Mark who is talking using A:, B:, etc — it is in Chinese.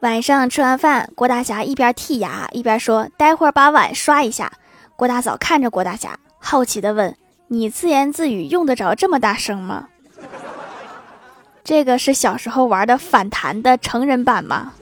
A: 晚上吃完饭郭大侠一边剔牙一边说待会儿把碗刷一下。郭大嫂看着郭大侠好奇的问你自言自语用得着这么大声吗？这个是小时候玩的反弹的成人版吗？